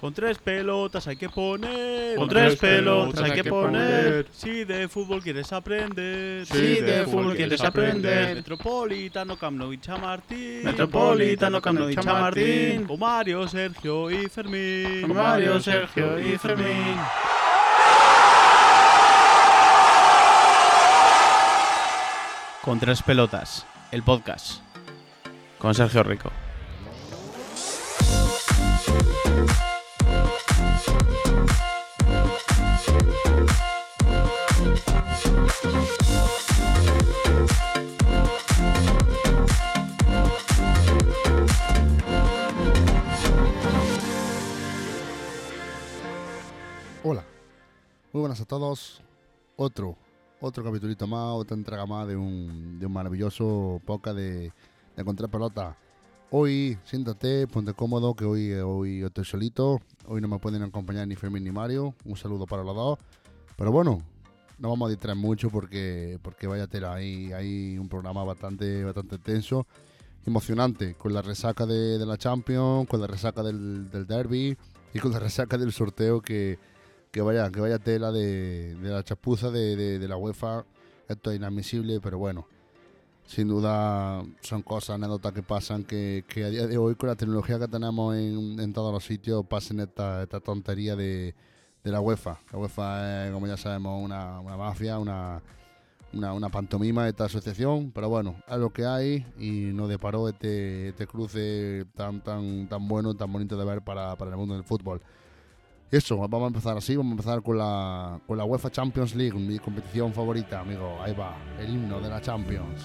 Con tres pelotas hay que poner. Con tres pelotas hay que poner. Si de fútbol quieres aprender. Si de fútbol quieres aprender. Metropolitano, Camp Nou y Chamartín. Metropolitano, Camp Nou y Chamartín. Con Mario, Sergio y Fermín. Con Mario, Sergio y Fermín. Con tres pelotas, el podcast. Con Sergio Rico. Buenas a todos. Otro, otro capitulito más, otra entrega más de un, de un maravilloso poca de, de encontrar pelota. Hoy, siéntate, ponte cómodo, que hoy, hoy estoy solito. Hoy no me pueden acompañar ni Fermín ni Mario. Un saludo para los dos. Pero bueno, no vamos a distraer mucho porque, porque vaya tela, hay, hay un programa bastante, bastante tenso, emocionante, con la resaca de, de la Champions, con la resaca del, del Derby y con la resaca del sorteo que, que vaya, que vaya tela de, de la chapuza de, de- la UEFA. Esto es inadmisible, pero bueno, sin duda son cosas, anécdotas que pasan que, que a día de hoy con la tecnología que tenemos en, en todos los sitios pasen esta, esta tontería de, la UEFA. La UEFA es, como ya sabemos, una, una mafia, una, una, una pantomima de esta asociación, pero bueno, es lo que hay y nos deparó este, este cruce tan, tan, tan bueno, tan bonito de ver para, para el mundo del fútbol. Eso, vamos a empezar así, vamos a empezar con la, con la UEFA Champions League, mi competición favorita, amigo. Ahí va, el himno de la Champions.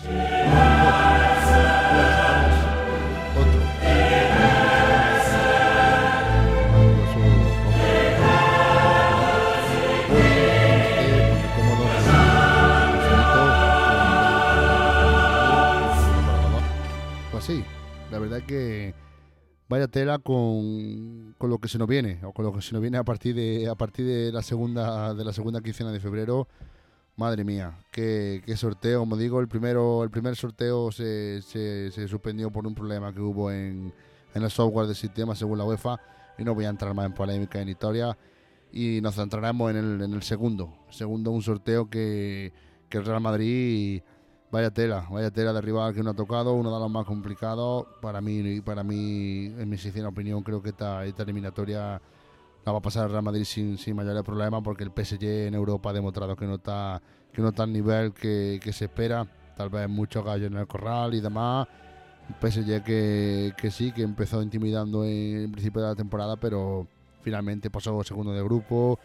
Pues sí, la verdad que vaya tela con, con lo que se nos viene, o con lo que se nos viene a partir de, a partir de la segunda, de la segunda quincena de febrero. Madre mía, qué, qué sorteo, como digo, el primero, el primer sorteo se, se, suspendió por un problema que hubo en, en el software del sistema según la UEFA, y no voy a entrar más en polémica en historia, y nos centraremos en el, en el segundo. Segundo, un sorteo que, que el Real Madrid, vaya tela, vaya tela de rival que no ha tocado, uno de los más complicados. Para mí, para mí en mi sincera opinión, creo que esta, esta eliminatoria la va a pasar el Real Madrid sin, sin mayores problemas porque el PSG en Europa ha demostrado que no está, que no está al nivel que, que se espera. Tal vez muchos gallos en el corral y demás. Un PSG que, que sí, que empezó intimidando en el principio de la temporada, pero finalmente pasó segundo de grupo.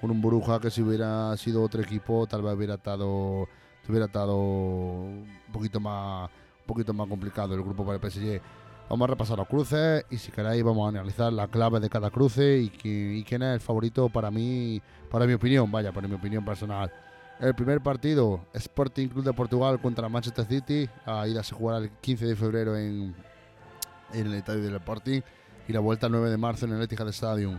Con un Bruja que si hubiera sido otro equipo, tal vez hubiera estado, hubiera estado un poquito más, un poquito más complicado el grupo para el PSG. Vamos a repasar los cruces y si queréis vamos a analizar la clave de cada cruce y, qui- y quién es el favorito para mí, para mi opinión, vaya, para mi opinión personal. El primer partido, Sporting Club de Portugal contra Manchester City. La ida se jugará el 15 de febrero en, en el estadio del Sporting y la vuelta el 9 de marzo en el Etihad Stadium.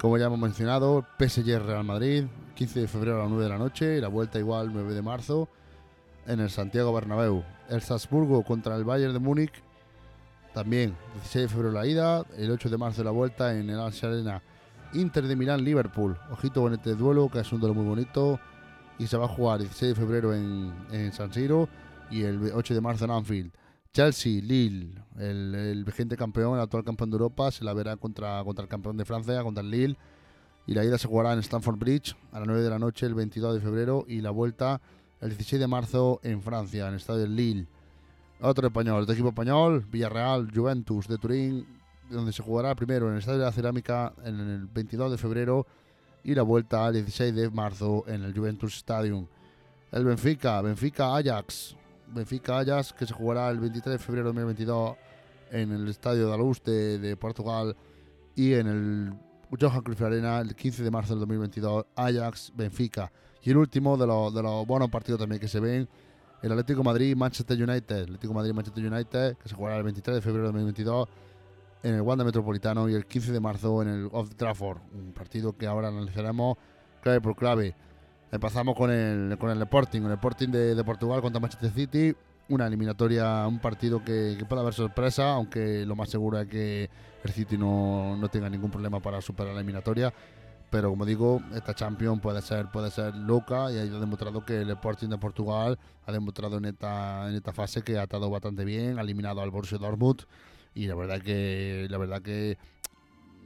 Como ya hemos mencionado, PSG Real Madrid, 15 de febrero a las 9 de la noche y la vuelta igual 9 de marzo en el Santiago Bernabéu. El Salzburgo contra el Bayern de Múnich también, 16 de febrero la ida, el 8 de marzo la vuelta en el Allianz Arena. Inter de Milán, Liverpool. Ojito con este duelo, que es un duelo muy bonito. Y se va a jugar el 16 de febrero en, en San Siro y el 8 de marzo en Anfield. Chelsea, Lille, el, el vigente campeón, el actual campeón de Europa, se la verá contra, contra el campeón de Francia, contra el Lille. Y la ida se jugará en Stamford Bridge a las 9 de la noche el 22 de febrero y la vuelta el 16 de marzo en Francia, en el estadio Lille. Otro español, otro equipo español, Villarreal, Juventus de Turín, donde se jugará primero en el Estadio de la Cerámica en el 22 de febrero y la vuelta al 16 de marzo en el Juventus Stadium. El Benfica, Benfica Ajax, Benfica Ajax que se jugará el 23 de febrero de 2022 en el Estadio de Luz de, de Portugal y en el Johan Cruyff Arena el 15 de marzo del 2022 Ajax Benfica. Y el último de los, de los buenos partidos también que se ven el Atlético Madrid Manchester United, Atlético Madrid Manchester United, que se jugará el 23 de febrero de 2022 en el Wanda Metropolitano y el 15 de marzo en el Old Trafford, un partido que ahora analizaremos clave por clave. Empezamos con el, con el Sporting, el Sporting de, de Portugal contra Manchester City. una eliminatoria, un partido que, que puede haber sorpresa, aunque lo más seguro es que el City no, no tenga ningún problema para superar la eliminatoria. Pero como digo, esta Champions puede ser, puede ser loca y ha demostrado que el Sporting de Portugal ha demostrado en esta, en esta fase que ha estado bastante bien, ha eliminado al Borussia Dortmund y la verdad que la verdad que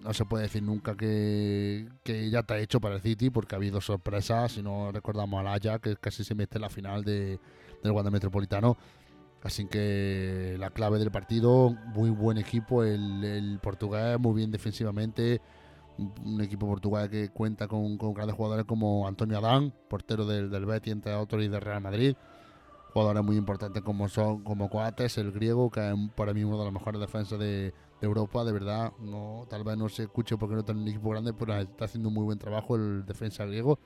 no se puede decir nunca que, que ya está hecho para el City porque ha habido sorpresas, si no recordamos al Ajax que casi se mete en la final de, del Wanda Metropolitano. Así que la clave del partido, muy buen equipo el, el portugués, muy bien defensivamente, un equipo portugués que cuenta con, con grandes jugadores como Antonio Adán, portero del, del Betis, entre otros, y del Real Madrid. Jugadores muy importantes como son como Coates, el griego, que para mí uno de los mejores defensas de, Europa, de verdad. No, tal vez no se escuche porque no está en un equipo grande, pero está haciendo un muy buen trabajo el defensa griego.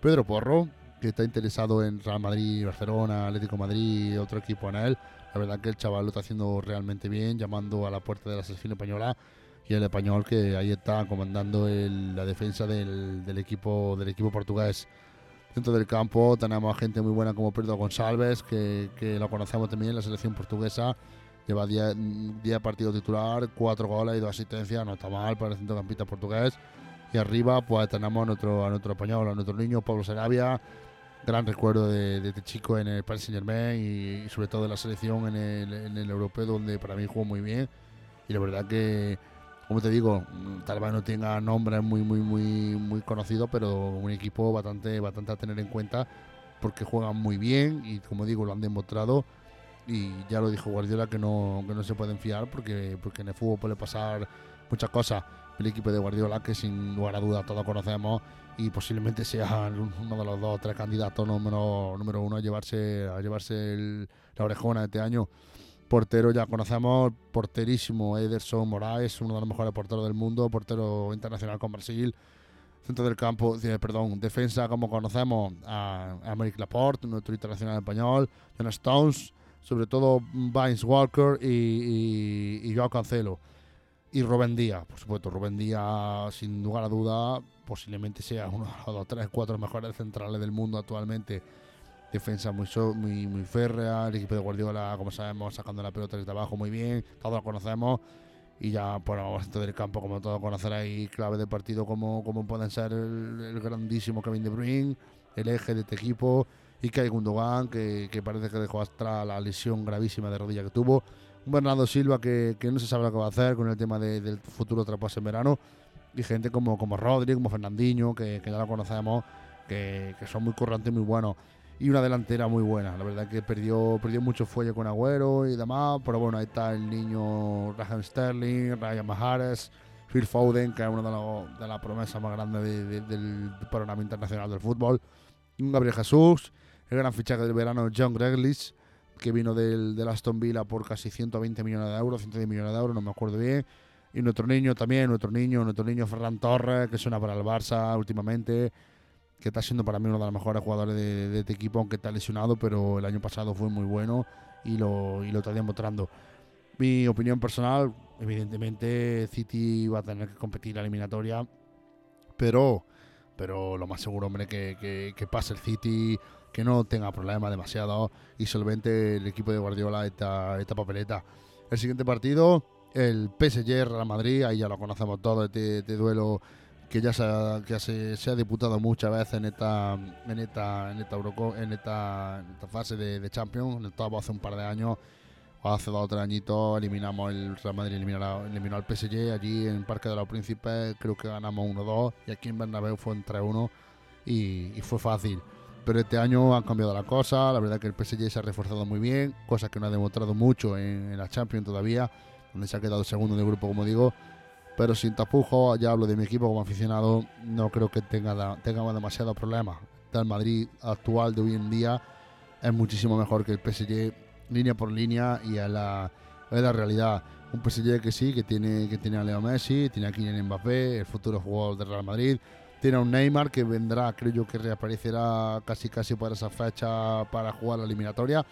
Pedro Porro, que está interesado en Real Madrid, Barcelona, Atlético Madrid, otro equipo en él. La verdad que el chaval lo está haciendo realmente bien, llamando a la puerta de la selección española y el español que ahí está comandando el- la defensa del, del equipo del equipo portugués. Dentro del campo tenemos gente muy buena como Pedro González, que, que lo conocemos también en la selección portuguesa. Lleva 10 10 partidos titular, 4 goles y 2 asistencias, no está mal para el centrocampista portugués. Y arriba pues tenemos a nuestro, a nuestro español, a nuestro niño Pablo Sarabia, gran recuerdo de, de este chico en el Paris Saint Germain y, y sobre todo en la selección en el, en el europeo donde para mí jugó muy bien. Y la verdad que como te digo, tal vez no tenga nombres muy, muy, muy, muy conocidos, pero un equipo bastante, bastante a tener en cuenta porque juegan muy bien y como digo, lo han demostrado. Y ya lo dijo Guardiola que no, que no se pueden fiar porque, porque en el fútbol puede pasar muchas cosas. El equipo de Guardiola, que sin lugar a dudas todos conocemos y posiblemente sea uno de los dos o tres candidatos número, número uno a llevarse, a llevarse el- la orejona este año. Portero ya conocemos, porterísimo Ederson Moraes, uno de los mejores porteros del mundo, portero internacional con Brasil. Centro del campo, perdón, defensa como conocemos a, a Améric Laporte, nuestro internacional español, John Stones, sobre todo Vines Walker y, y, y Joao Cancelo. Y Rubén Díaz, por supuesto, Rubén Díaz, sin lugar a duda, posiblemente sea uno de los tres, cuatro mejores centrales del mundo actualmente defensa muy, so- muy, muy férrea, el equipo de Guardiola, como sabemos, sacando la pelota desde abajo muy bien, todos lo conocemos. Y ya por el centro del campo, como todos conoceréis, clave del partido como, como pueden ser el, el grandísimo Kevin De Bruyne, el eje de este equipo, y Kai Gundogan, que, que parece que dejó atrás la lesión gravísima de rodilla que tuvo. Un Bernardo Silva que, que no se sabe lo que va a hacer con el tema de- del futuro traspaso en verano. Y gente como, como Rodri, como Fernandinho, que, que ya lo conocemos, que, que son muy currantes y muy buenos y una delantera muy buena. La verdad que perdió, perdió mucho fuelle con Agüero y demás, pero bueno, ahí está el niño Raheem Sterling, Ryan Mahrez, Phil Foden, que es una de, los- de las promesas más grandes de- de- del panorama internacional del fútbol, Gabriel Jesús, el gran fichaje del verano John Greglish, que vino del, del Aston Villa por casi 120 millones de euros, 110 millones de euros, no me acuerdo bien. Y nuestro niño también, nuestro niño, nuestro niño Ferran Torres, que suena para el Barça últimamente, que está siendo para mí uno de los mejores jugadores de, de este equipo, aunque está lesionado, pero el año pasado fue muy bueno y lo, y lo está demostrando. Mi opinión personal, evidentemente City va a tener que competir la eliminatoria, pero, pero lo más seguro, hombre, que, que, que pase el City, que no tenga problemas demasiado y solvente el equipo de Guardiola esta, esta papeleta. El siguiente partido, el PSG Real Madrid, ahí ya lo conocemos todo, este, este duelo que ya se ha, que se, se ha disputado muchas veces en esta en esta en esta Euroco- en esta, en esta fase de, de Champions, en el top hace un par de años hace dos o tres añitos eliminamos el Real Madrid eliminó, eliminó al PSG allí en Parque de los Príncipes creo que ganamos 1-2 y aquí en Bernabéu fue en 3-1 y, y fue fácil. Pero este año han cambiado la cosa la verdad que el PSG se ha reforzado muy bien cosa que no ha demostrado mucho en, en la Champions todavía donde se ha quedado segundo del grupo como digo pero sin tapujos, ya hablo de mi equipo como aficionado, no creo que tenga, tengamos demasiados problemas. El Madrid actual de hoy en día es muchísimo mejor que el PSG línea por línea y es la, es la realidad. Un PSG que sí, que tiene, que tiene a Leo Messi, tiene a Kylian Mbappé, el futuro jugador del Real Madrid. Tiene a un Neymar que vendrá, creo yo que reaparecerá casi casi para esa fecha para jugar la eliminatoria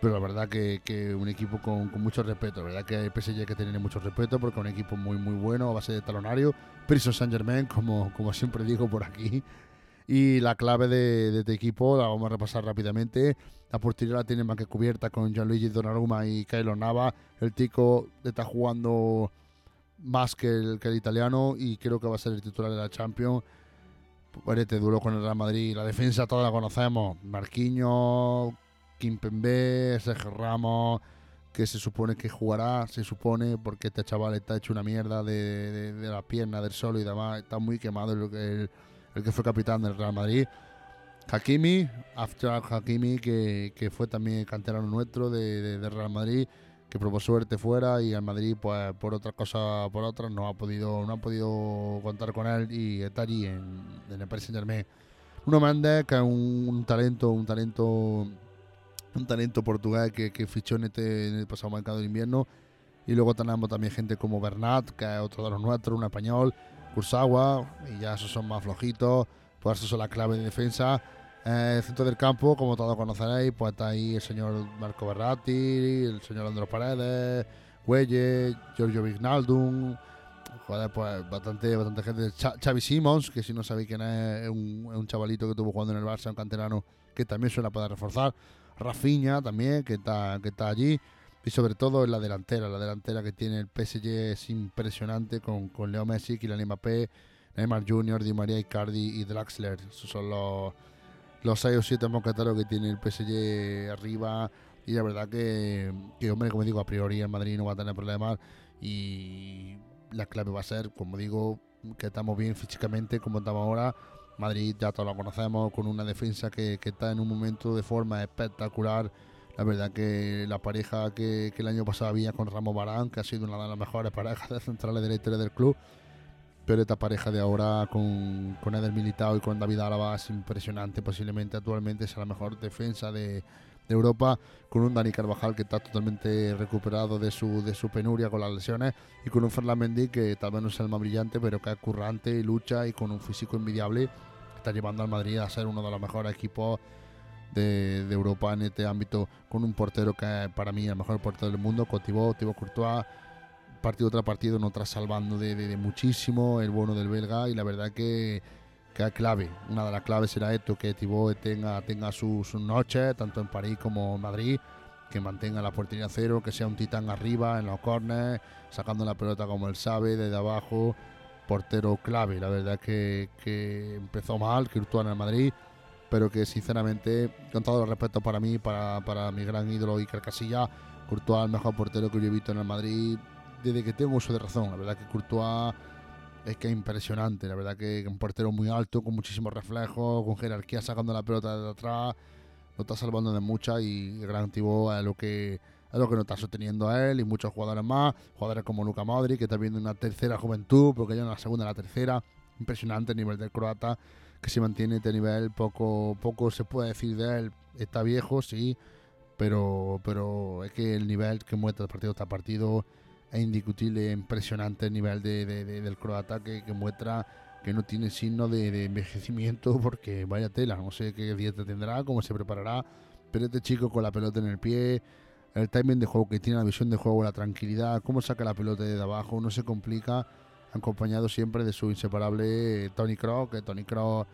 pero la verdad que, que un equipo con, con mucho respeto, la verdad que el PSG que tener mucho respeto porque es un equipo muy muy bueno a base de talonario, Prison Saint Germain, como, como siempre digo por aquí, Y la clave de, de este equipo la vamos a repasar rápidamente. La portería la tiene más que cubierta con Gianluigi Donnarumma y Kylo Nava. El Tico está jugando más que el, que el italiano y creo que va a ser el titular de la Champions. Este duro con el Real Madrid. La defensa toda la conocemos. Marquinhos, Kimpembe, Sergio Ramos, que se supone que jugará, se supone, porque este chaval está hecho una mierda de, de, de la pierna, del solo y demás. Está muy quemado el, que fue capitán del Real Madrid. Hakimi, After Hakimi, que, que, fue también canterano nuestro de, Real Madrid, que probó suerte fuera y al Madrid, pues por otras cosas, por otras, no ha podido, no ha podido contar con él y está allí en, el Paris Saint. Uno Méndez, que es un, talento, un talento, un talento portugués que, que fichó en, este, en el pasado mercado de invierno. Y luego tenemos también gente como Bernat, que es otro de los nuestros, un español, Kursawa, y ya esos son más flojitos, pues esos son la clave de defensa. Eh, el centro del campo, como todos conoceréis, pues está ahí el señor Marco Berratti, el señor Andros Paredes, Güelle, Giorgio Vignaldum, joder, pues bastante, bastante gente. Ch Xavi Simons, que si no sabéis quién es, es un, es un chavalito que estuvo jugando en el Barça, un canterano que también suena para reforzar. Rafinha también, que está, que está allí. Y sobre todo en la delantera, la delantera que tiene el PSG es impresionante con, con Leo Messi, Kylian Mbappé, Neymar Jr., Di María, Icardi y Draxler. Esos son los, los 6 o 7 mosqueteros que tiene el PSG arriba. Y la verdad que, que, hombre, como digo, a priori el Madrid no va a tener problemas. Y la clave va a ser, como digo, que estamos bien físicamente, como estamos ahora. Madrid ya todos lo conocemos, con una defensa que, que está en un momento de forma espectacular. La verdad que la pareja que, que, el año pasado había con Ramos Barán, que ha sido una de las mejores parejas de centrales de la historia del club, pero esta pareja de ahora con, con Eder Militao y con David Álava es impresionante. Posiblemente actualmente sea la mejor defensa de, de, Europa, con un Dani Carvajal que está totalmente recuperado de su, de su penuria con las lesiones y con un Ferland Mendy que tal vez no es el más brillante, pero que es currante y lucha y con un físico envidiable. Está llevando al Madrid a ser uno de los mejores equipos de, de, Europa en este ámbito con un portero que es para mí el mejor portero del mundo, Cotibó, Thibaut Courtois, partido tras partido no tras salvando de, de, de, muchísimo el bono del belga y la verdad que, que es clave, una de las claves será esto, que Thibaut tenga, tenga sus su noches, tanto en París como en Madrid, que mantenga la portería cero, que sea un titán arriba en los corners, sacando la pelota como él sabe, desde abajo, portero clave, la verdad que, que empezó mal, que en el Madrid, pero que sinceramente, con todo el respeto para mí, para, para mi gran ídolo Iker Casilla, Courtois el mejor portero que yo he visto en el Madrid desde que tengo uso de razón. La verdad que Courtois es que es impresionante, la verdad que un portero muy alto, con muchísimos reflejos, con jerarquía sacando la pelota de atrás, lo está salvando de muchas y el gran activo es lo que es lo que nos está sosteniendo a él y muchos jugadores más, jugadores como Luka Modric, que está viendo una tercera juventud, porque ya en la segunda la tercera, impresionante el nivel del croata, que se mantiene este nivel, poco, poco se puede decir de él, está viejo, sí, pero, pero es que el nivel que muestra partido tras partido es indiscutible, impresionante el nivel de, de, de, del croata que, que, muestra que no tiene signo de, envejecimiento porque vaya tela, no sé qué dieta tendrá, cómo se preparará, pero este chico con la pelota en el pie, el timing de juego que tiene, la visión de juego, la tranquilidad, cómo saca la pelota de abajo, no se complica, acompañado siempre de su inseparable Tony Kroos, que Tony Kroos,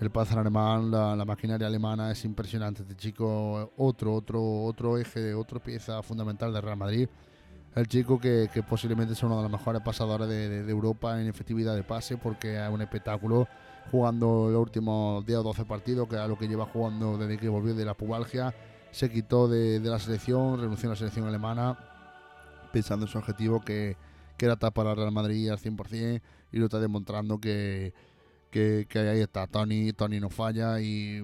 el panzer alemán, la, maquinaria alemana es impresionante, este chico otro, otro, otro eje, otra pieza fundamental de Real Madrid, el chico que, posiblemente sea uno de los mejores pasadores de, Europa en efectividad de pase porque es un espectáculo jugando los últimos 10 o 12 partidos, que es lo que lleva jugando desde que volvió de la pubalgia, se quitó de, de la selección, renunció a la selección alemana pensando en su objetivo que, que era tapar al Real Madrid al 100% y lo está demostrando que, que, ahí está, Tony, Tony no falla y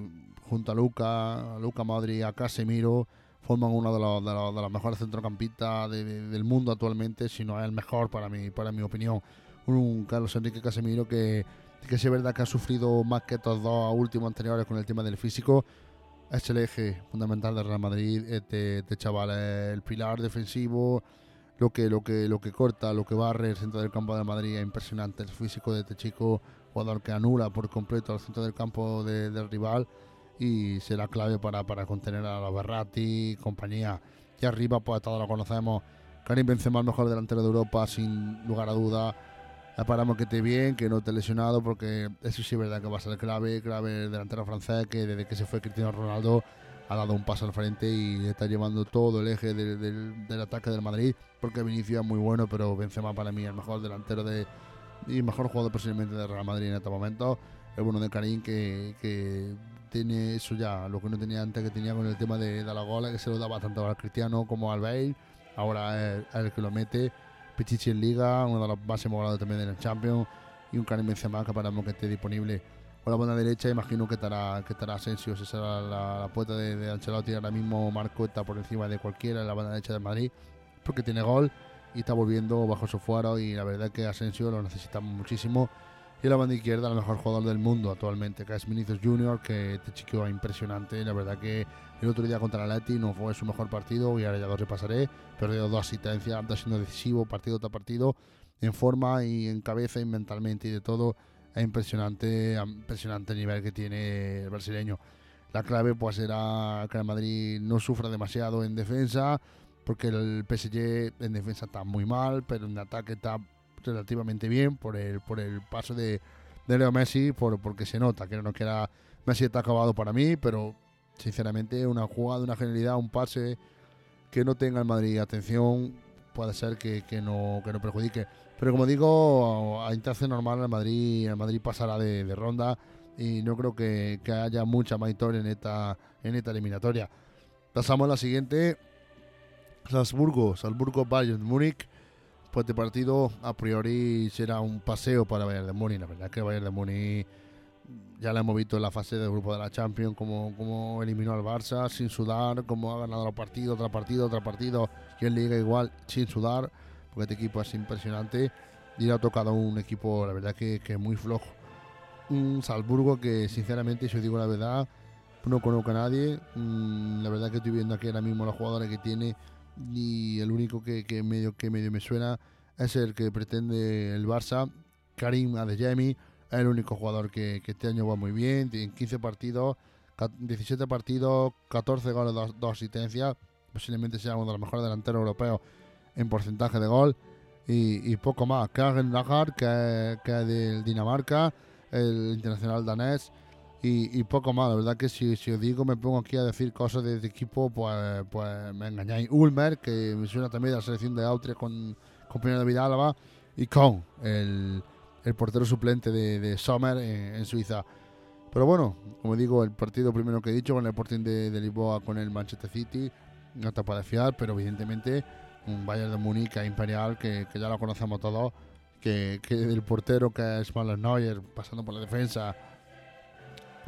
junto a Luca, a Luca Madrid, a Casemiro, forman uno de los, de mejores centrocampistas de, de, del mundo actualmente, si no es el mejor para mi, para mi opinión. Un Carlos Enrique Casemiro que, que es verdad que ha sufrido más que estos dos últimos anteriores con el tema del físico. Es el eje fundamental del Real Madrid. Este, este chaval el pilar defensivo, lo que, lo, que, lo que corta, lo que barre el centro del campo de Madrid es impresionante. El físico de este chico, jugador que anula por completo al centro del campo de, del rival y será clave para, para contener a la Berratti y compañía. Y arriba, pues todos lo conocemos. Karim Benzema, el mejor delantero de Europa, sin lugar a duda. Esperamos que esté bien, que no esté lesionado, porque eso sí es verdad que va a ser clave, clave el delantero francés, que desde que se fue Cristiano Ronaldo ha dado un paso al frente y está llevando todo el eje del, del, ataque del Madrid, porque Vinicius es muy bueno, pero Benzema para mí es el mejor delantero de, y mejor jugador posiblemente de Real Madrid en este momento. El bueno de Karim que, que tiene eso ya, lo que no tenía antes, que tenía con el tema de, de la gola, que se lo daba tanto al Cristiano como al Bale, ahora es el que lo mete. Pichichi en Liga, uno de los máximos goleadores también en el Champions, y un Karim Benzema que esperamos que esté disponible. Por la banda derecha imagino que estará, que estará Asensio, esa será la, puerta de, de, Ancelotti, ahora mismo Marco está por encima de cualquiera en la banda derecha del Madrid, porque tiene gol y está volviendo bajo su fuero y la verdad es que Asensio lo necesitamos muchísimo. Y la banda izquierda, el mejor jugador del mundo actualmente, que es Vinicius Junior, que este chico es impresionante. La verdad que el otro día contra el Atleti no fue su mejor partido y ahora ya lo repasaré. Perdió dos asistencias, está siendo decisivo partido tras partido, en forma y en cabeza y mentalmente y de todo. Es impresionante, impresionante el nivel que tiene el brasileño. La clave pues será que el Madrid no sufra demasiado en defensa, porque el PSG en defensa está muy mal, pero en ataque está relativamente bien por el, por el paso de, de Leo Messi, por, porque se nota que no que era Messi está acabado para mí, pero sinceramente una jugada, una genialidad, un pase que no tenga el Madrid atención puede ser que, que, no, que no perjudique. Pero como digo, a interce normal el Madrid, el Madrid pasará de, de ronda y no creo que, que, haya mucha más historia en esta, en esta eliminatoria. Pasamos a la siguiente. Salzburgo, Salzburgo Bayern Múnich. Pues este partido a priori será un paseo para Bayern de Múnich. La verdad que Bayern de Múnich ya lo hemos visto en la fase de grupo de la Champions, como, como eliminó al Barça sin sudar, como ha ganado los partidos, otro partido, otro partido, y en Liga igual sin sudar, porque este equipo es impresionante y le ha tocado un equipo, la verdad, que, que muy flojo. Un Salzburgo que, sinceramente, si os digo la verdad, no conozco a nadie. Mm, la verdad que estoy viendo aquí ahora mismo los jugadores que tiene y el único que, que, medio, que medio me suena es el que pretende el Barça, Karim Adeyemi es el único jugador que, este año va muy bien, en 15 partidos, 17 partidos, 14 goles, 2, 2 asistencias, posiblemente sea uno de los mejores delanteros europeos en porcentaje de gol y, poco más. Kagen Lagar, que, que es del Dinamarca, el internacional danés y, y, poco más. La verdad que si, si, os digo, me pongo aquí a decir cosas de este equipo, pues, pues me engañáis. Ulmer, que me suena también de la selección de Austria con, con Pino de Vidalba, y Kohn, el, el portero suplente de, de Sommer en, en, Suiza. Pero bueno, como digo, el partido primero que he dicho con el Sporting de, de Lisboa con el Manchester City, no está para fiar, pero evidentemente un Bayern de Múnich imperial que, que, ya lo conocemos todos, que, que el portero que es Manuel Neuer, pasando por la defensa,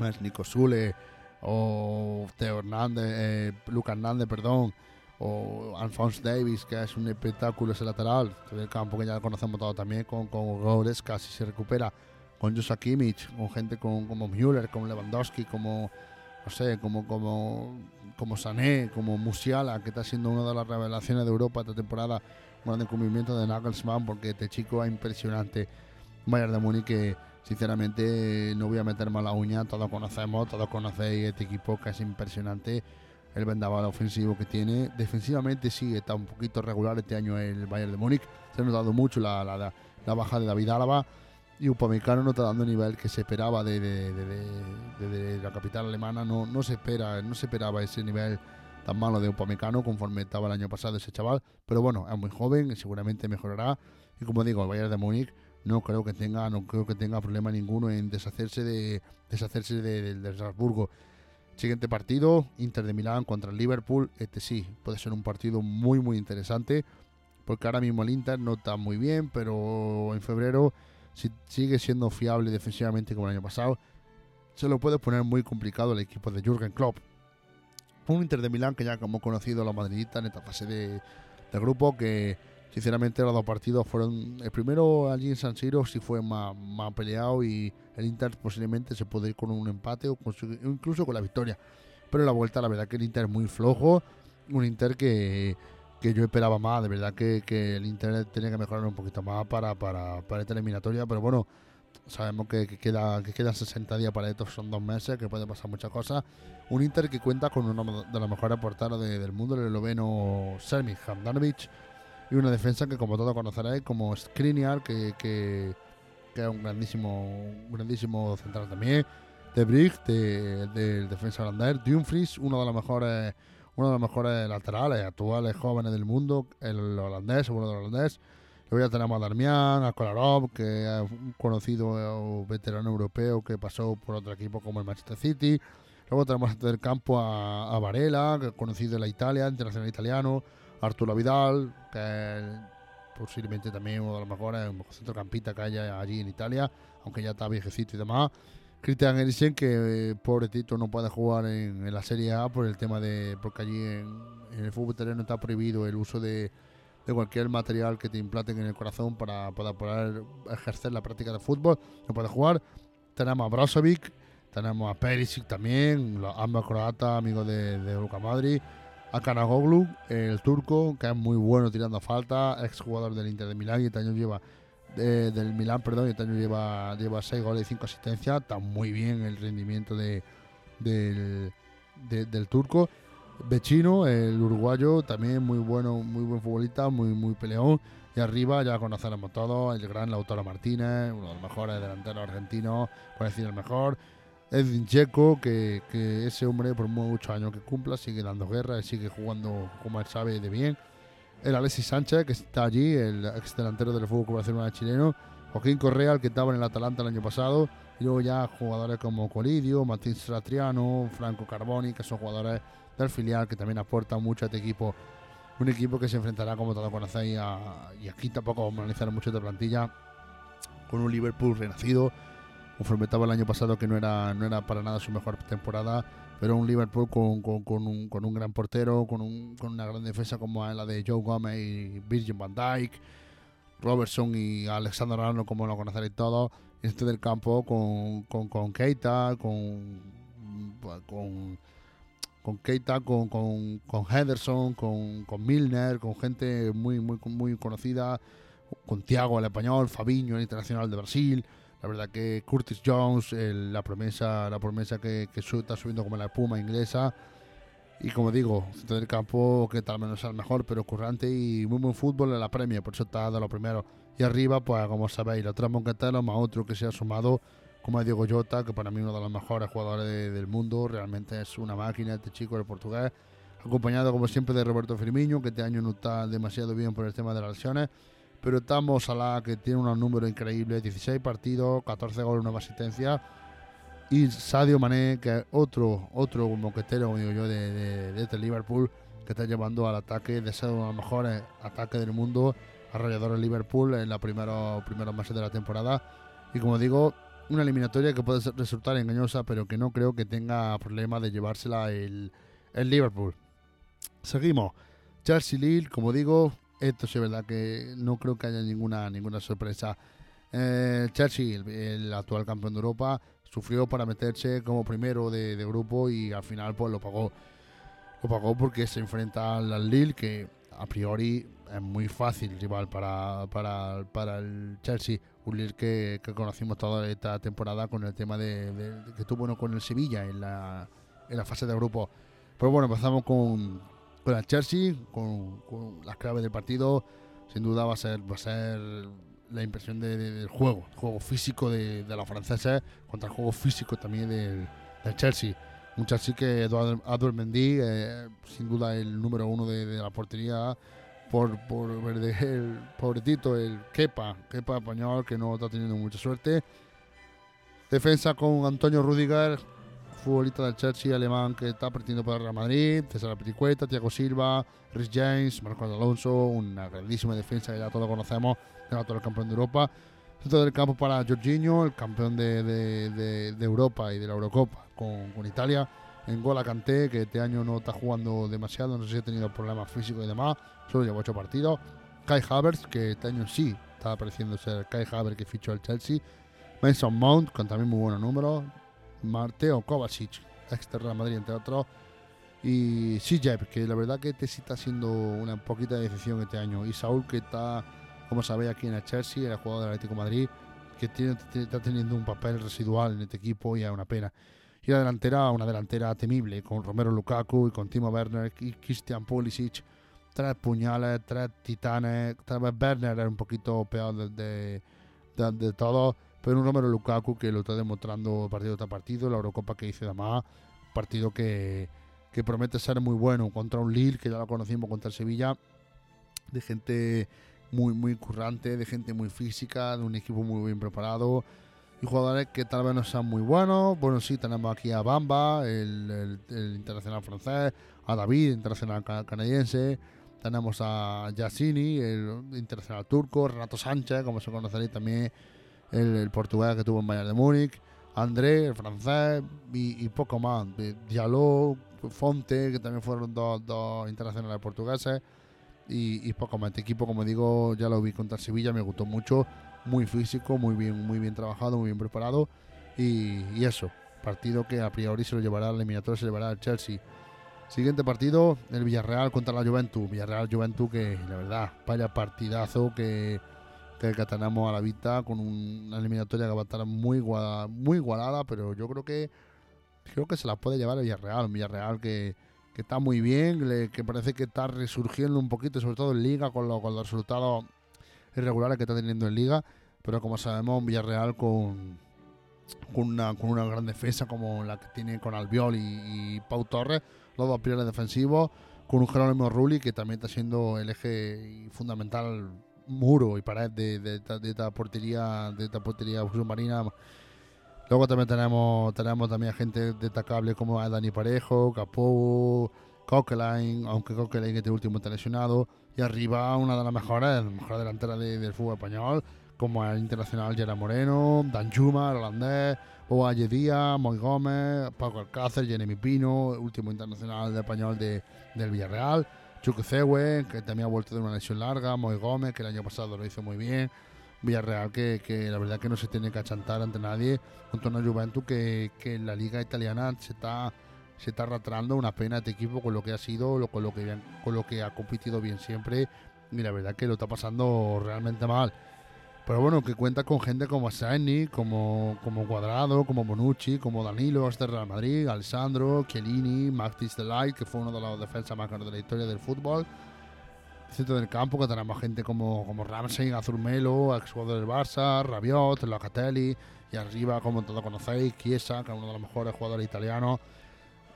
es Nico Sule o Teo Hernández, eh, Lucas Hernández, perdón, o Alphonse Davis, que es un espectáculo ese lateral del campo que ya conocemos todo también, con, con Goretzka si se recupera, con Josa Kimmich, con gente con, como Müller, como Lewandowski, como, no sé, como, como, como Sané, como Musiala, que está siendo una de las revelaciones de Europa esta temporada, un gran de Nagelsmann, porque este chico es impresionante. Bayern de Múnich sinceramente no voy a meter más la uña, todos conocemos, todos conocéis este equipo que es impresionante, el vendaval ofensivo que tiene. Defensivamente sí está un poquito regular este año el Bayern de Múnich, se ha notado mucho la, la, baja de David Álava y Upamecano no está dando el nivel que se esperaba de, de, de, la capital alemana, no, no se espera, no se esperaba ese nivel tan malo de Upamecano conforme estaba el año pasado ese chaval, pero bueno, es muy joven y seguramente mejorará. Y como digo, el Bayern de Múnich no creo que tenga no creo que tenga problema ninguno en deshacerse de deshacerse de, de, Salzburgo. Siguiente partido, Inter de Milán contra el Liverpool. Este sí, puede ser un partido muy muy interesante porque ahora mismo el Inter no está muy bien, pero en febrero si sigue siendo fiable defensivamente como el año pasado, se lo puede poner muy complicado el equipo de Jürgen Klopp. Un Inter de Milán que ya como conocido la madridita en esta fase de, de grupo que sinceramente los dos partidos fueron el primero allí en San Siro sí fue más, más peleado y el Inter posiblemente se puede ir con un empate o, con, incluso con la victoria pero en la vuelta la verdad que el Inter es muy flojo un Inter que, que yo esperaba más de verdad que, que, el Inter tenía que mejorar un poquito más para, para, para esta eliminatoria pero bueno sabemos que, que, queda, que quedan 60 días para estos, son dos meses, que puede pasar muchas cosas. Un Inter que cuenta con uno de los mejores porteros de, del mundo, el esloveno Sermi Handanovic, y una defensa que como todos conoceréis como Skriniar que, que, que es un grandísimo un grandísimo central también de Brick del de, defensa holandés Dumfries uno de los mejores uno de los mejores laterales actuales jóvenes del mundo el holandés uno de los holandés luego ya tenemos a Darmian a Kolarov que es un conocido veterano europeo que pasó por otro equipo como el Manchester City. Luego tenemos del campo a, a Varela conocido en la Italia internacional italiano Arturo Vidal, que posiblemente también uno de los mejores, un centrocampista que haya allí en Italia, aunque ya está viejecito y demás. Christian Eriksen, que eh, pobrecito no puede jugar en, en, la Serie A por el tema de. porque allí en, en el fútbol italiano está prohibido el uso de, de, cualquier material que te implanten en el corazón para, para poder ejercer la práctica de fútbol. No puede jugar. Tenemos a Brozovic, tenemos a Perisic también, ambos croatas, amigos de, de Madrid a el turco, que es muy bueno tirando falta, ex jugador del Inter de Milán y este año lleva eh, del Milán, perdón, y este año lleva lleva 6 goles y 5 asistencias, está muy bien el rendimiento de, del, de, del turco. Vecino, el uruguayo, también muy bueno, muy buen futbolista, muy muy peleón. Y arriba ya conoceremos todos, el gran Lautaro Martínez, uno de los mejores delanteros argentinos, por decir el mejor. Edwin Checo, que, ese hombre por muchos años que cumpla sigue dando guerra y sigue jugando como él sabe de bien. El Alexis Sánchez, que está allí, el ex delantero del Fútbol Barcelona chileno. Joaquín Correa, que estaba en el Atalanta el año pasado. Y luego ya jugadores como Colidio, Martín Satriano, Franco Carboni, que son jugadores del filial que también aportan mucho a este equipo. Un equipo que se enfrentará, como todos conocéis, a, y aquí tampoco vamos a analizar mucho de plantilla, con un Liverpool renacido, confirmaba el año pasado que no era, no era para nada su mejor temporada, pero un Liverpool con, con, un, con un, gran portero, con, un, con, una gran defensa como la de Joe Gomez y Virgin van Dijk, Robertson y Alexander Arnold, como lo conoceréis todos, este del campo con, con, con Keita, con, con, con Keita, con, con, con Henderson, con, con Milner, con gente muy, muy, muy conocida, con Thiago el español, Fabiño el internacional de Brasil. La verdad que Curtis Jones, el, la promesa, la promesa que, que su, está subiendo como la espuma inglesa. Y como digo, centro del campo que tal no sea el mejor, pero currante y muy buen fútbol en la premia, por eso está de lo primero. Y arriba, pues como sabéis, los tres monqueteros más otro que se ha sumado, como Diego Jota, que para mí uno de los mejores jugadores de, del mundo, realmente es una máquina este chico, el portugués. Acompañado como siempre de Roberto Firmino, que este año no está demasiado bien por el tema de las lesiones pero estamos a la que tiene unos números increíbles, 16 partidos, 14 goles, 9 asistencias. Y Sadio Mané, que es otro, otro moquetero, digo yo, de, de, este Liverpool, que está llevando al ataque de ser uno de los mejores ataques del mundo, alrededor del Liverpool en los primeros, primeros meses de la temporada. Y como digo, una eliminatoria que puede resultar engañosa, pero que no creo que tenga problema de llevársela el, el Liverpool. Seguimos. Chelsea Lille, como digo, esto sí es verdad que no creo que haya ninguna ninguna sorpresa. Eh, Chelsea, el, actual campeón de Europa, sufrió para meterse como primero de, grupo y al final pues lo pagó. Lo pagó porque se enfrenta al Lille, que a priori es muy fácil rival para, para, el Chelsea. Un Lille que, que, conocimos toda esta temporada con el tema de, que tuvo bueno, con el Sevilla en la, en la fase de grupo. Pero bueno, empezamos con, con el Chelsea, con, con, las claves del partido, sin duda va a ser, va a ser la impresión de, de, del juego, el juego físico de, de los franceses contra el juego físico también del, del Chelsea. Un Chelsea que Eduard Mendy, eh, sin duda el número uno de, la portería, por, por el pobrecito, el Kepa, Kepa español, que no está teniendo mucha suerte. Defensa con Antonio Rudiger, futbolista del Chelsea alemán que está partiendo para el Real Madrid, César Piticueta, Thiago Silva, Rhys James, Marcos Alonso, una grandísima defensa que ya todos conocemos, el actual campeón de Europa. Centro del campo para Jorginho, el campeón de, de, de, de Europa y de la Eurocopa con, con Italia. En Gola Kanté, que este año no está jugando demasiado, no sé si ha tenido problemas físicos y demás, solo lleva 8 partidos. Kai Havertz, que este año sí está pareciendo ser Kai Havertz que fichó el Chelsea. Mason Mount, con también muy buenos números. Mateo Kovacic, ex de Real Madrid, entre otros. Y Sijep, que la verdad que este sí está siendo una poquita decisión este año. Y Saúl, que está, como sabéis, aquí en el Chelsea, el jugador del Atlético de Madrid, que tiene, está teniendo un papel residual en este equipo y es una pena. Y la delantera, una delantera temible, con Romero Lukaku y con Timo Werner y Christian Pulisic. tres puñales, tres titanes. Tal vez Werner era un poquito peor de, de, de, de todo, pero un Romero Lukaku que lo está demostrando partido tras partido. La Eurocopa que hizo además, partido que, que promete ser muy bueno contra un Lille que ya lo conocimos contra el Sevilla, de gente muy, muy currante, de gente muy física, de un equipo muy bien preparado y jugadores que tal vez no sean muy buenos. Bueno, sí, tenemos aquí a Bamba, el, internacional francés, a David, internacional ca- canadiense. Tenemos a Yassini, el internacional turco, Renato Sánchez, como se conocería también, el, el portugués que tuvo en Bayern de Múnich, André, el francés, y, poco más. De Diallo, Fonte, que también fueron dos, dos internacionales portugueses, y, poco más. Este equipo, como digo, ya lo vi contra Sevilla, me gustó mucho muy físico, muy bien, muy bien trabajado, muy bien preparado. Y, y eso, partido que a priori se lo llevará al eliminatorio, se lo llevará al Chelsea. Siguiente partido, el Villarreal contra la Juventus. Villarreal Juventus que la verdad, vaya partidazo que, que tenemos a la vista con un- una eliminatoria que va a estar muy, gua- muy igualada, pero yo creo que creo que se la puede llevar el Villarreal. Villarreal que, que está muy bien, que parece que está resurgiendo un poquito, sobre todo en Liga, con, lo- con los resultados irregulares que está teniendo en Liga. Pero como sabemos, un Villarreal con, con, una, con una gran defensa como la que tiene con Albiol y, y Pau Torres, los dos pilares defensivos, con un Jerónimo Rulli que también está siendo el eje fundamental, muro y pared de, de, esta- portería, de esta portería submarina. Luego también tenemos, tenemos también gente destacable como Dani Parejo, Capó, Coquelin, aunque Coquelin este último está lesionado. Y arriba una de las mejores, la mejor delantera de- del fútbol español, como el internacional Gerard Moreno, Dan Juma, el holandés, Oaye Díaz, Moy Gómez, Paco Alcácer, Jeremy Pino, último internacional español de, del Villarreal, Chukwueze, que también ha vuelto de una lesión larga, Moy Gómez, que el año pasado lo hizo muy bien, Villarreal que, la verdad que no se tiene que achantar ante nadie, contra una Juventus que, en la liga italiana se está se está arrastrando una pena este equipo con lo que ha sido, con lo que con lo que ha competido bien siempre y la verdad que lo está pasando realmente mal. Pero bueno, que cuenta con gente como Sani, como, como Cuadrado, como Bonucci, como Danilo, este Real Madrid, Alessandro, Chiellini, Max Delight, que fue uno de los defensas más caros de la historia del fútbol. Centro del campo, que tenemos gente como, como Ramsey, Azurmelo, ex jugador del Barça, Rabiot, Locatelli, y arriba, como todos conocéis, Chiesa, que es uno de los mejores jugadores italianos,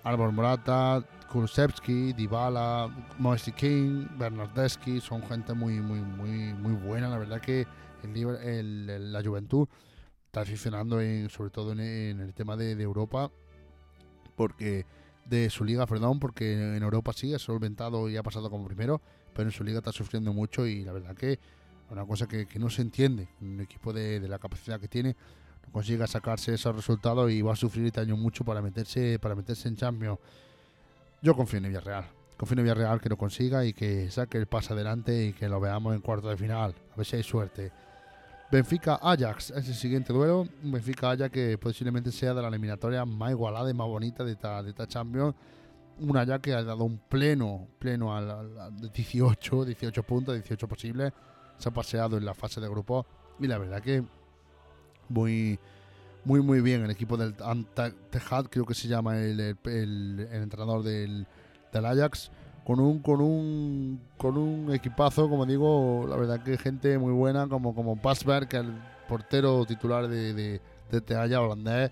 Álvaro Morata, Kulusevski, Dybala, Moise King, Bernardeschi, son gente muy, muy, muy, muy buena. La verdad que el, el- la Juventud está aficionando en, sobre todo en, el tema de, Europa, porque de su liga, perdón, porque en Europa sí ha solventado y ha pasado como primero, pero en su liga está sufriendo mucho y la verdad que una cosa que, no se entiende, un equipo de, la capacidad que tiene no consiga sacarse esos resultados y va a sufrir este año mucho para meterse para meterse en Champions. Yo confío en el Villarreal. Confío en el Villarreal que lo consiga y que saque el paso adelante y que lo veamos en cuarto de final. A ver si hay suerte. Benfica-Ajax es el siguiente duelo. Benfica-Ajax que posiblemente sea de la eliminatoria más igualada y más bonita de esta, de esta Champions. Un Ajax que ha dado un pleno, pleno al, al- al 18, 18 puntos, 18 posibles. Se ha paseado en la fase de grupo. Y la verdad que muy, muy, muy bien. El equipo del Anta Tejad, creo que se llama el, el- el- el entrenador del, del Ajax. Con un, con un con un equipazo, como digo, la verdad que gente muy buena, como, como Pasberg, el portero titular de, de, de este Ajax holandés,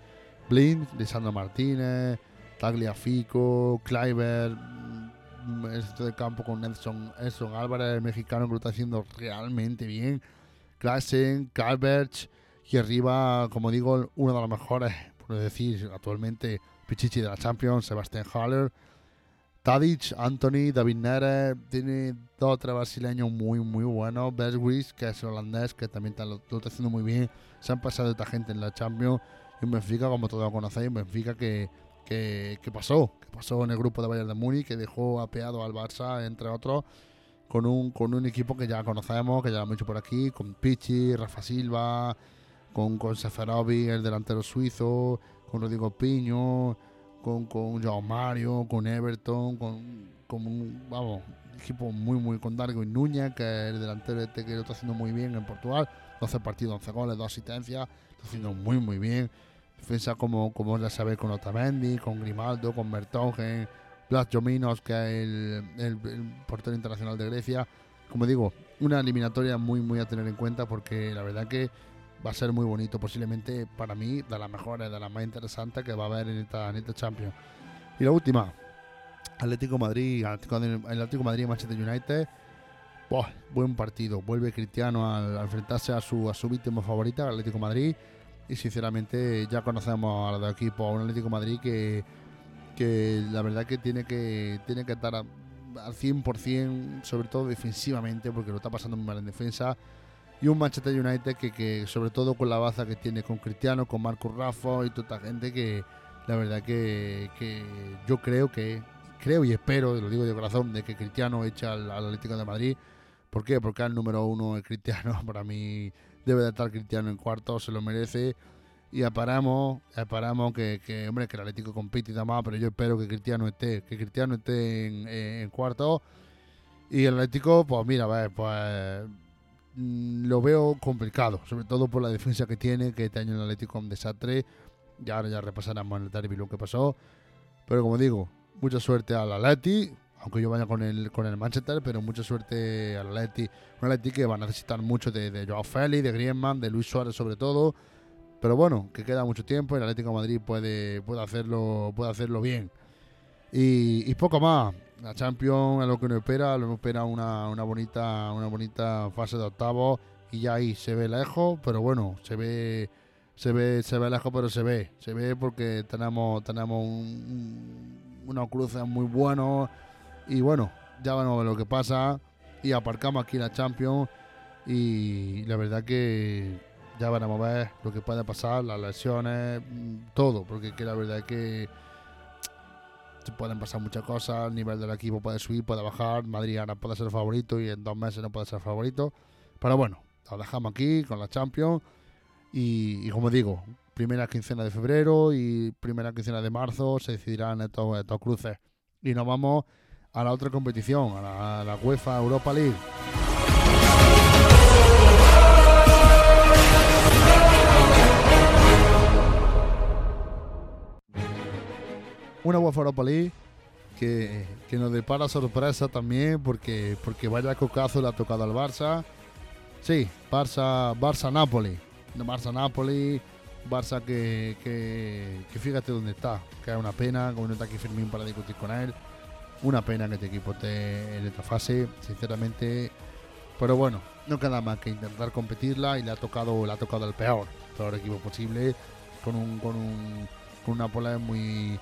Blind, Lisandro Martínez, Tagliafico, Kleiber, mm, el centro de campo con Nelson, Nelson Álvarez, el mexicano que lo está haciendo realmente bien, Klassen, Calvert, y arriba, como digo, uno de los mejores, por decir, actualmente Pichichi de la Champions, Sebastián Haller, Tadic, Anthony, David Neres, tiene dos o tres brasileños muy, muy buenos. Beswis, que es holandés, que también está- lo, lo está haciendo muy bien. Se han pasado esta gente en la Champions. Y un Benfica, como todos conocéis, un Benfica que, que, pasó, que pasó en el grupo de Bayern de Múnich, que dejó apeado al Barça, entre otros, con un, con un equipo que ya conocemos, que ya hemos hecho por aquí, con Pichi, Rafa Silva, con, con Seferovic, el delantero suizo, con Rodrigo Piño, con, con Joao Mario, con Everton, con, con un vamos, equipo muy, muy con Darwin Núñez, que es el delantero este que lo está haciendo muy bien en Portugal, 12 partidos, 11 goles, 2 asistencias, está haciendo muy, muy bien. Defensa como, como ya sabéis con Otamendi, con Grimaldo, con Bertongen, Blas Jominos, que es el, el portero internacional de Grecia. Como digo, una eliminatoria muy, muy a tener en cuenta porque la verdad que va a ser muy bonito. Posiblemente para mí de las mejores, de las más interesantes que va a haber en esta, en esta Champions. Y la última, Atlético Madrid, Atlético, Atlético Madrid Manchester United. Buah, buen partido. Vuelve Cristiano al, enfrentarse a su, a su víctima favorita, el Atlético Madrid. Y sinceramente ya conocemos al equipo, a un Atlético Madrid que, que la verdad que tiene que, tiene que estar al 100%, sobre todo defensivamente, porque lo está pasando muy mal en defensa. Y un Manchester United que, que sobre todo con la baza que tiene con Cristiano, con Marcus Rafa y toda esta gente que la verdad que, que yo creo que, creo y espero, lo digo de corazón, de que Cristiano eche al, Atlético de Madrid. ¿Por qué? Porque el número uno es Cristiano. Para mí debe de estar Cristiano en cuarto, se lo merece. Y esperamos, esperamos que, que, hombre, que el Atlético compite y demás, pero yo espero que Cristiano esté, que Cristiano esté en, en- en cuarto. Y el Atlético, pues mira, pues lo veo complicado, sobre todo por la defensa que tiene, que este año el Atlético es un desastre. Ya ahora ya repasaremos en el derby lo que pasó. Pero como digo, mucha suerte al Atleti, aunque yo vaya con el, con el Manchester, pero mucha suerte al Atleti. Un que va a necesitar mucho de, de Joao Félix, de Griezmann, de Luis Suárez sobre todo. Pero bueno, que queda mucho tiempo y el Atlético Madrid puede, puede, hacerlo, puede hacerlo bien. Y, y poco más. La Champions es lo que nos espera, nos espera una, una bonita, una bonita fase de octavos y ya ahí se ve lejos, pero bueno, se ve, se ve, se ve lejos, pero se ve, se ve porque tenemos, tenemos un, un- unos cruces muy buenos y bueno, ya vamos a ver lo que pasa y aparcamos aquí la Champions y la verdad que ya veremos a ver lo que puede pasar, las lesiones, mm, todo, porque que la verdad que pueden pasar muchas cosas, el nivel del equipo puede subir, puede bajar, Madrid ahora puede ser favorito y en dos meses no puede ser favorito, pero bueno, lo dejamos aquí con la Champions y, como digo, primera quincena de febrero y primera quincena de marzo se decidirán estos, estos cruces y nos vamos a la otra competición, a la UEFA Europa League. Una League que, que nos depara sorpresa también porque, porque vaya cocazo le ha tocado al Barça. Sí, Barça, Barça Napoli. Barça Napoli, Barça que, que, fíjate dónde está, que es una pena, como no está aquí Fermín para discutir con él. Una pena que este equipo esté en esta fase, sinceramente. Pero bueno, no queda más que intentar competirla y le ha tocado, le ha tocado el peor, peor equipo posible, con un, con un, con un Nápoles muy,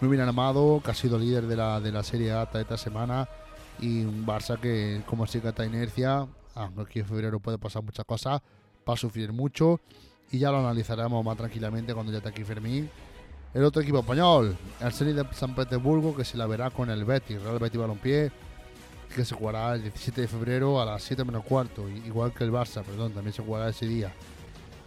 muy bien armado, que ha sido líder de la, de la Serie A esta semana, y un Barça que, como sigue esta inercia, aquí en febrero puede pasar muchas cosas, va a sufrir mucho, y ya lo analizaremos más tranquilamente cuando ya esté aquí Fermín. El otro equipo español, el Zenit de San Petersburgo, que se la verá con el Betis, Real Betis Balompié, que se jugará el 17 de febrero a las 7 menos cuarto, igual que el Barça, perdón, también se jugará ese día.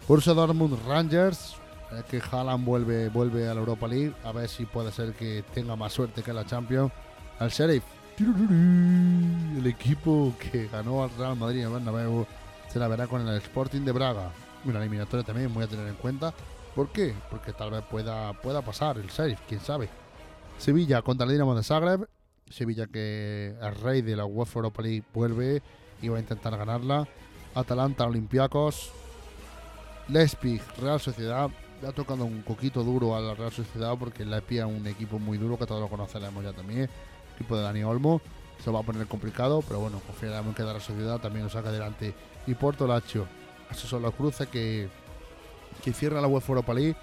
Borussia Dortmund Rangers, eh, que Haaland vuelve, vuelve a la Europa League, a ver si puede ser que tenga más suerte que la Champions. Al Sheriff, el equipo que ganó al Real Madrid en Bernabéu, se la verá con el Sporting de Braga. Una eliminatoria también muy a tener en cuenta. ¿Por qué? Porque tal vez pueda, pueda pasar el Sheriff, quién sabe. Sevilla contra el Dinamo de Zagreb. Sevilla que el rey de la UEFA Europa League vuelve y va a intentar ganarla. Atalanta, Olympiacos. Leipzig, Real Sociedad. Ha tocado un poquito duro a la Real Sociedad porque Leipzig es un equipo muy duro que todos lo conoceremos ya también. Equipo de Dani Olmo. Se va a poner complicado, pero bueno, confiaremos que la Sociedad también lo saca adelante. Y Porto Lazio. Esos son los cruces que, que cierra la UEFA Europa League.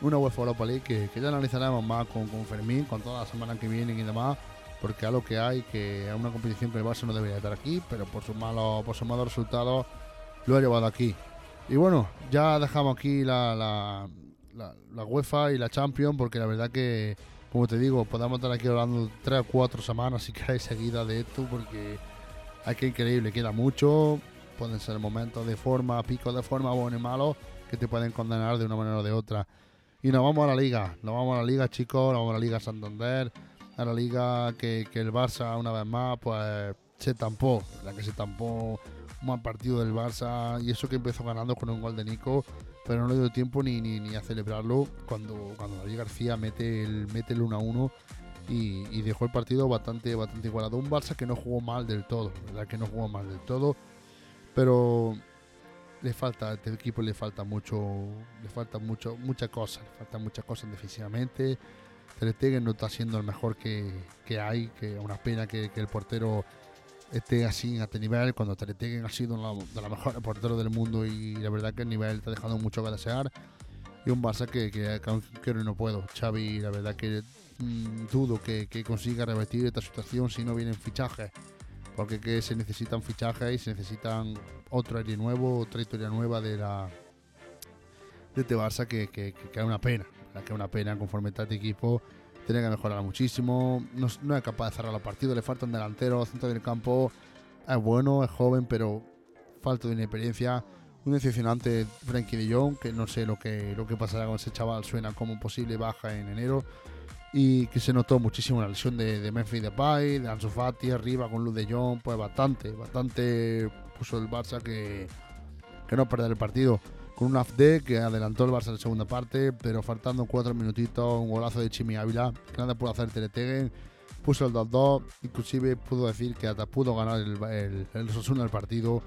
Una UEFA Europa League que, que ya analizaremos más con, con Fermín, con todas las semanas que vienen y demás porque a lo que hay, que es una competición que el Barça no debería estar aquí, pero por sus malos, por sus malos resultados lo ha llevado aquí. Y bueno, ya dejamos aquí la, la, la, la UEFA y la Champions, porque la verdad que, como te digo, podemos estar aquí hablando tres o cuatro semanas si queréis seguida de esto, porque hay que increíble, queda mucho, pueden ser momentos de forma, picos de forma buenos y malos, que te pueden condenar de una manera o de otra. Y nos vamos a la liga, nos vamos a la liga chicos, nos vamos a la liga Santander, a la liga que, que el Barça una vez más pues se tampó, la que se tampó mal partido del Barça y eso que empezó ganando con un gol de Nico, pero no le dio tiempo ni, ni, ni a celebrarlo cuando, cuando David García mete el, mete el 1 a 1 y, y dejó el partido bastante, bastante igualado. Un Barça que no jugó mal del todo, verdad que no jugó mal del todo, pero le falta a este equipo le falta mucho, le falta mucho, muchas cosas, le falta muchas cosas defensivamente. Ter Stegen no está siendo el mejor que, que hay, que una pena que, que el portero esté así a este nivel, cuando Ter Stegen ha sido uno de los mejores porteros del mundo y la verdad que el nivel está dejando mucho que desear. Y un Barça que, que, que no puedo. Xavi, la verdad que mm, dudo que, que consiga revertir esta situación si no vienen fichajes. Porque que se necesitan fichajes y se necesitan otro aire nuevo, otra historia nueva de la de este Barça que, que, que, que es una pena. La que es una pena conforme está este equipo. Tiene que mejorar muchísimo. No, es capaz de cerrar los partidos. Le faltan delanteros, centro del campo. Es bueno, es joven, pero falta de inexperiencia. Un decepcionante Frankie de Jong, que no sé lo que, lo que pasará con ese chaval. Suena como posible baja en enero. Y que se notó muchísimo la lesión de, de Memphis de Ansu Fati arriba con Luz de Jong. Pues bastante, bastante puso el Barça que, que no perder el partido con un AFD que adelantó el Barça en la segunda parte, pero faltando cuatro minutitos, un golazo de Chimi Ávila, que nada pudo hacer Ter Stegen, puso el 2-2, inclusive pudo decir que hasta pudo ganar el, el, el Osasuna el partido.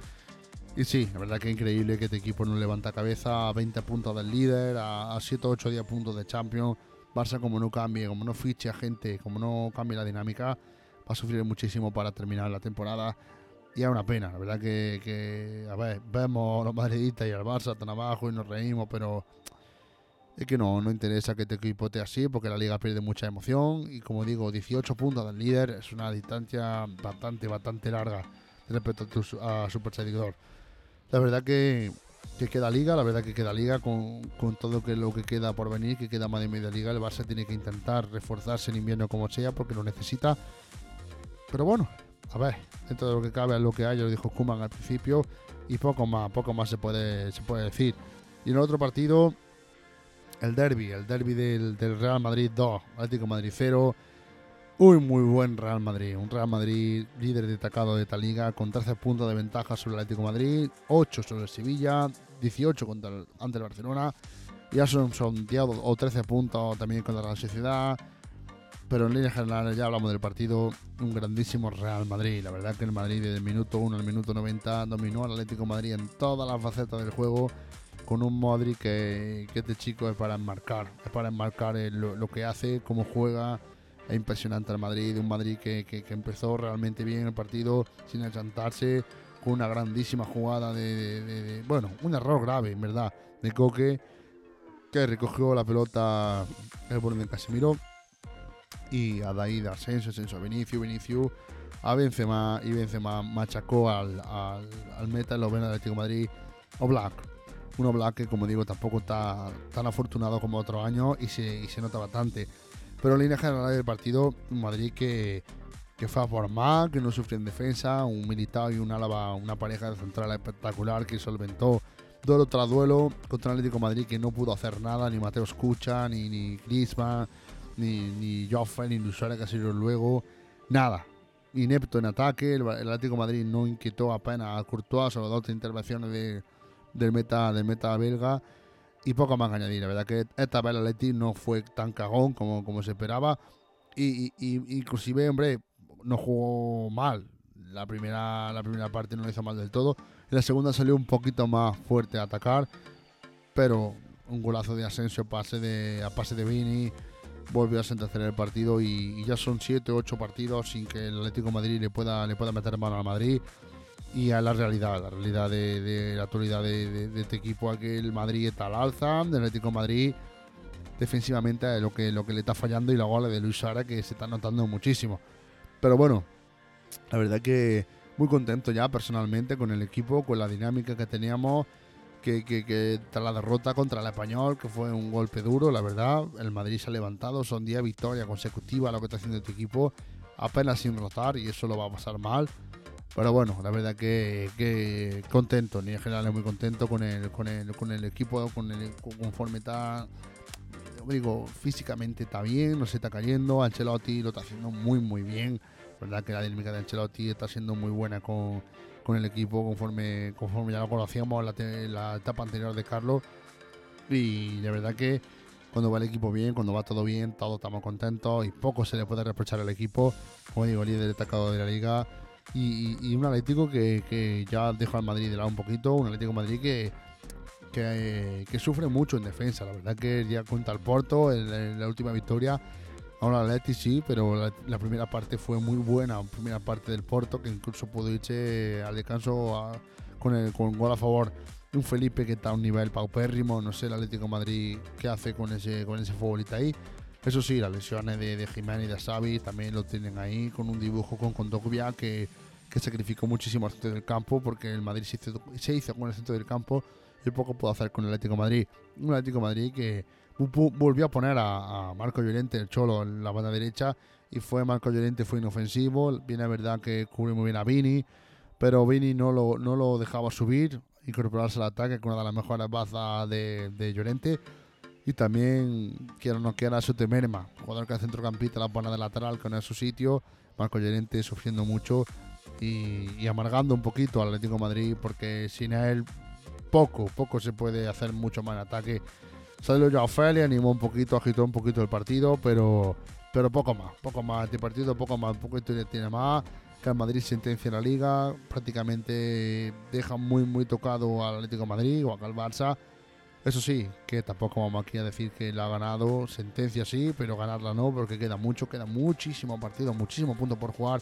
Y sí, la verdad que es increíble que este equipo no levanta cabeza a 20 puntos del líder, a, a 7 o 8 10 puntos de Champions. Barça como no cambie, como no fiche a gente, como no cambie la dinámica, va a sufrir muchísimo para terminar la temporada y es una pena, la verdad que, a ver, vemos los madridistas y al Barça tan abajo y nos reímos, pero es que no, no interesa que este equipo esté así porque la liga pierde mucha emoción y como digo, 18 puntos del líder es una distancia bastante, bastante larga respecto a, tu, a su perseguidor. La verdad que, que, queda liga, la verdad que queda liga con, con todo que, lo que queda por venir, que queda más de media liga, el Barça tiene que intentar reforzarse en invierno como sea porque lo necesita. Pero bueno, a ver, dentro de lo que cabe lo que hay, lo dijo Kuman al principio, y poco más, poco más se puede, se puede decir. Y en el otro partido, el derby, el derby del, del, Real Madrid 2, Atlético Madrid 0. Un muy buen Real Madrid, un Real Madrid líder destacado de esta liga, con 13 puntos de ventaja sobre el Atlético Madrid, 8 sobre Sevilla, 18 contra el, ante el Barcelona, ya son sondeados o 13 puntos también contra la Sociedad pero en líneas generales ya hablamos del partido, un grandísimo Real Madrid. La verdad que el Madrid desde el minuto 1 al minuto 90 dominó al Atlético Madrid en todas las facetas del juego, con un Modric que, que este chico es para enmarcar, es para enmarcar lo, lo, que hace, cómo juega. Es impresionante el Madrid, un Madrid que, que, empezó realmente bien el partido sin achantarse, con una grandísima jugada de, bueno, un error grave, en verdad, de Coque, que recogió la pelota el borde de Casemiro y a de Asensio, Asensio a Vinicius, Vinicius a Benzema y Benzema machacó al, al, al meta el Oven Atlético de Madrid o Black. Uno Black que como digo tampoco está tan afortunado como otro año y se, y se nota bastante. Pero en línea general del partido, un Madrid que, que fue a por más, que no sufrió en defensa, un Militao y un Álava, una pareja de central espectacular que solventó duelo tras duelo contra el Atlético de Madrid que no pudo hacer nada, ni Mateo Escucha, ni, ni Griezmann, ni, ni Joffre, ni ha sido luego, nada. Inepto en ataque, el, el Atlético de Madrid no inquietó apenas a Courtois, solo dos intervenciones de, del, meta, del meta belga y poco más que añadir. La verdad que esta vez el Atleti no fue tan cagón como, como se esperaba y, y, y, inclusive, hombre, no jugó mal. La primera, la primera parte no lo hizo mal del todo. La segunda salió un poquito más fuerte a atacar, pero un golazo de Asensio pase de, a pase de Vini volvió a sentenciar el partido y, ya son 7 o 8 partidos sin que el Atlético Madrid le pueda, le pueda meter mano al Madrid y a la realidad, la realidad de, la actualidad de, este equipo, a el Madrid está al alza, del Atlético Madrid defensivamente lo que, lo que le está fallando y la gola de Luis Sara que se está notando muchísimo. Pero bueno, la verdad que muy contento ya personalmente con el equipo, con la dinámica que teníamos, que, que, que, tras la derrota contra el español, que fue un golpe duro, la verdad, el Madrid se ha levantado, son 10 victorias consecutivas lo que está haciendo este equipo, apenas sin rotar y eso lo va a pasar mal. Pero bueno, la verdad que, que contento, ni en general muy contento con el, con el, con el equipo, con el, conforme está, digo, físicamente está bien, no se está cayendo, Ancelotti lo está haciendo muy muy bien, la verdad que la dinámica de Ancelotti está siendo muy buena con, con el equipo conforme, conforme ya lo conocíamos la, la etapa anterior de Carlos y la verdad que cuando va el equipo bien, cuando va todo bien, todos estamos contentos y poco se le puede reprochar al equipo, como digo, líder destacado de la liga. Y, un Atlético que, ya deja al Madrid de lado un poquito, un Atlético Madrid que, que, sufre mucho en defensa. La verdad que ya cuenta el Porto en, la última victoria. Ahora el Atleti sí, pero la, primera parte fue muy buena. La primera parte del Porto que incluso pudo irse al descanso con, el, con gol a favor un Felipe que está a un nivel paupérrimo, no sé el Atlético Madrid qué hace con ese, con ese futbolista ahí. Eso sí, las lesiones de, de Jiménez y de Xavi también lo tienen ahí con un dibujo con Condoglia que, que sacrificó muchísimo al centro del campo porque el Madrid se hizo, se hizo con el centro del campo y poco pudo hacer con el Atlético Madrid. Un Atlético Madrid que volvió a poner a, Marco Llorente, el Cholo, en la banda derecha y fue Marco Llorente, fue inofensivo. Bien es verdad que cubrió muy bien a Vini, pero Vini no lo, no lo dejaba subir incorporarse al ataque con una de las mejores bazas de, de Llorente. Y también, quiero no quiera, su Temerma, jugador que es centrocampista, la pone de lateral con en su sitio. Marco Llorente sufriendo mucho y, amargando un poquito al Atlético Madrid porque sin él poco, poco se puede hacer mucho más ataque. Salió ya Ophelia, animó un poquito, agitó un poquito el partido, pero, pero poco más, poco más. Este partido, poco más, un poquito tiene más que el Madrid sentencia la liga, prácticamente deja muy muy tocado al Atlético Madrid o al Barça. Eso sí, que tampoco vamos aquí a decir que la ha ganado, sentencia sí, pero ganarla no, porque queda mucho, queda muchísimo partido, muchísimo punto por jugar.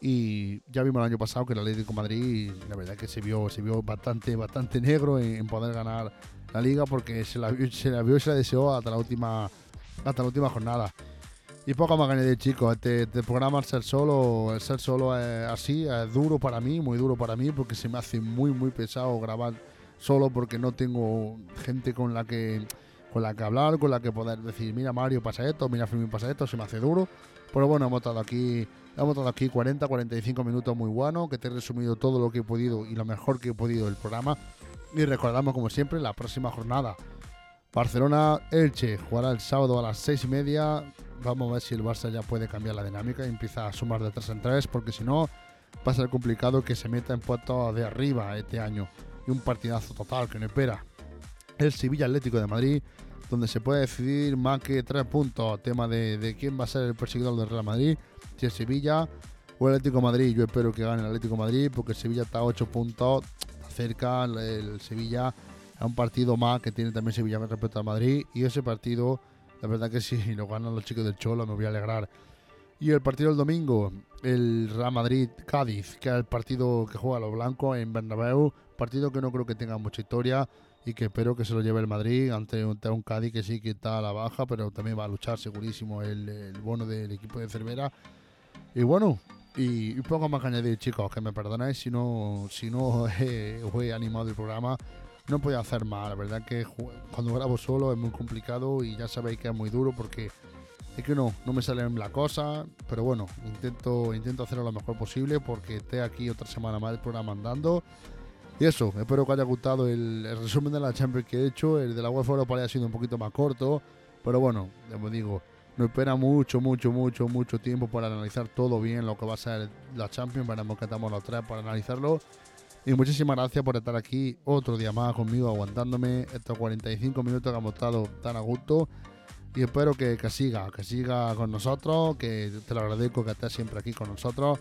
Y ya vimos el año pasado que el Atlético Madrid, la verdad que se vio, se vio bastante, bastante negro en, poder ganar la liga, porque se la, se la vio y se la deseó hasta la última, hasta la última jornada. Y poco más gané de chico. Este, este, programa, el ser solo, el ser solo es así, es duro para mí, muy duro para mí, porque se me hace muy, muy pesado grabar solo porque no tengo gente con la que con la que hablar, con la que poder decir, mira Mario pasa esto, mira Fermín pasa esto, se me hace duro. Pero bueno, hemos estado aquí, hemos estado aquí 40, 45 minutos muy buenos, que te he resumido todo lo que he podido y lo mejor que he podido del programa. Y recordamos como siempre la próxima jornada. Barcelona Elche jugará el sábado a las 6 y media Vamos a ver si el Barça ya puede cambiar la dinámica y empieza a sumar de 3 en 3, porque si no, va a ser complicado que se meta en puestos de arriba este año. Y un partidazo total que no espera. El Sevilla Atlético de Madrid, donde se puede decidir más que 3 puntos. Tema de, quién va a ser el perseguidor del Real Madrid, si es Sevilla o el Atlético de Madrid. Yo espero que gane el Atlético de Madrid, porque el Sevilla está a 8 puntos, cerca. El Sevilla es un partido más que tiene también Sevilla respecto al Madrid. Y ese partido la verdad que si lo ganan los chicos del Cholo me voy a alegrar. Y el partido del domingo, el Real Madrid-Cádiz, que es el partido que juega los blancos en Bernabéu, partido que no creo que tenga mucha historia y que espero que se lo lleve el Madrid ante un, Cádiz que sí que está a la baja, pero también va a luchar segurísimo el, bono del equipo de Cervera. Y bueno, y, poco más que añadir, chicos, que me perdonéis si no, si no he animado el programa no podía hacer más. La verdad que cuando grabo solo es muy complicado y ya sabéis que es muy duro porque es que no, no me sale la cosa, pero bueno, intento, intento hacerlo lo mejor posible porque esté aquí otra semana más el programa andando. Y eso, espero que haya gustado el, resumen de la Champions que he hecho. El de la UEFA Europa haya sido un poquito más corto, pero bueno, como digo, no espera mucho, mucho, mucho, mucho tiempo para analizar todo bien lo que va a ser la Champions. Veremos que estamos los tres para analizarlo. Y muchísimas gracias por estar aquí otro día más conmigo, aguantándome estos 45 minutos que hemos estado tan a gusto. Y espero que, siga, que siga con nosotros, que te lo agradezco que estés siempre aquí con nosotros.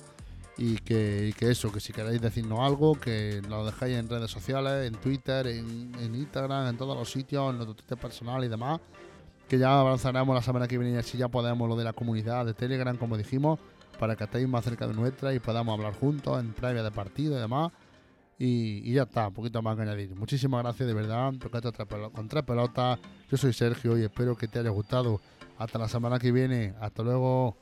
Y que, eso, que si queréis decirnos algo, que lo dejéis en redes sociales, en Twitter, en, Instagram, en todos los sitios, en nuestro Twitter personal y demás. Que ya avanzaremos la semana que viene si ya podemos lo de la comunidad de Telegram, como dijimos, para que estéis más cerca de nuestra y podamos hablar juntos en previa de partido y demás. Y, ya está, un poquito más que añadir. Muchísimas gracias de verdad. con tres pelotas. Yo soy Sergio y espero que te haya gustado. Hasta la semana que viene. Hasta luego.